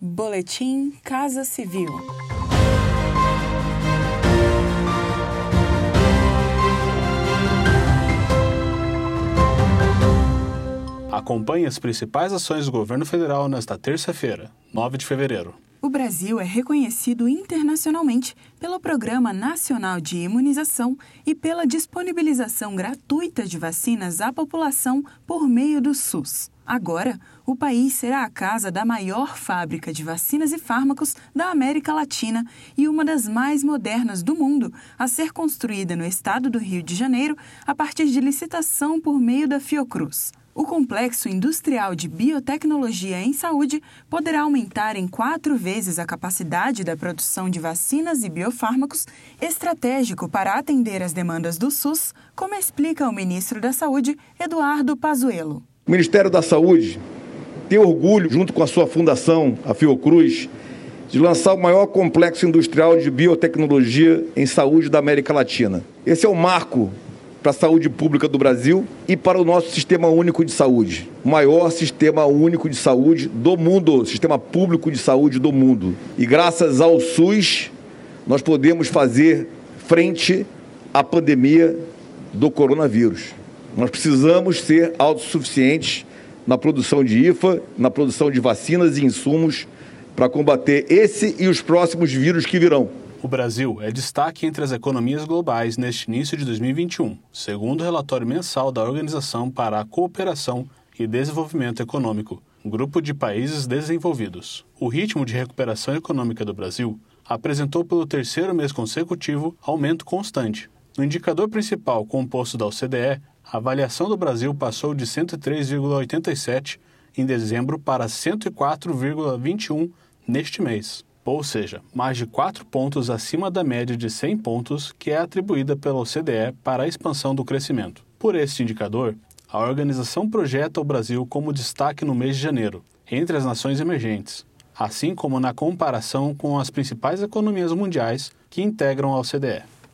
Boletim Casa Civil. Acompanhe as principais ações do governo federal nesta terça-feira, 9 de fevereiro. O Brasil é reconhecido internacionalmente pelo Programa Nacional de Imunização e pela disponibilização gratuita de vacinas à população por meio do SUS. Agora, o país será a casa da maior fábrica de vacinas e fármacos da América Latina e uma das mais modernas do mundo, a ser construída no estado do Rio de Janeiro a partir de licitação por meio da Fiocruz. O complexo industrial de biotecnologia em saúde poderá aumentar em quatro vezes a capacidade da produção de vacinas e biofármacos, estratégico para atender as demandas do SUS, como explica o ministro da Saúde, Eduardo Pazuello. O Ministério da Saúde tem orgulho, junto com a sua fundação, a Fiocruz, de lançar o maior complexo industrial de biotecnologia em saúde da América Latina. Esse é o marco para a saúde pública do Brasil e para o nosso sistema único de saúde. O maior sistema único de saúde do mundo, sistema público de saúde do mundo. E graças ao SUS, nós podemos fazer frente à pandemia do coronavírus. Nós precisamos ser autossuficientes na produção de IFA, na produção de vacinas e insumos para combater esse e os próximos vírus que virão. O Brasil é destaque entre as economias globais neste início de 2021, segundo o relatório mensal da Organização para a Cooperação e Desenvolvimento Econômico, Grupo de Países Desenvolvidos. O ritmo de recuperação econômica do Brasil apresentou pelo terceiro mês consecutivo aumento constante. No indicador principal composto da OCDE, a avaliação do Brasil passou de 103,87 em dezembro para 104,21 neste mês ou seja, mais de 4 pontos acima da média de 100 pontos que é atribuída pela OCDE para a expansão do crescimento. Por este indicador, a organização projeta o Brasil como destaque no mês de janeiro, entre as nações emergentes, assim como na comparação com as principais economias mundiais que integram a OCDE.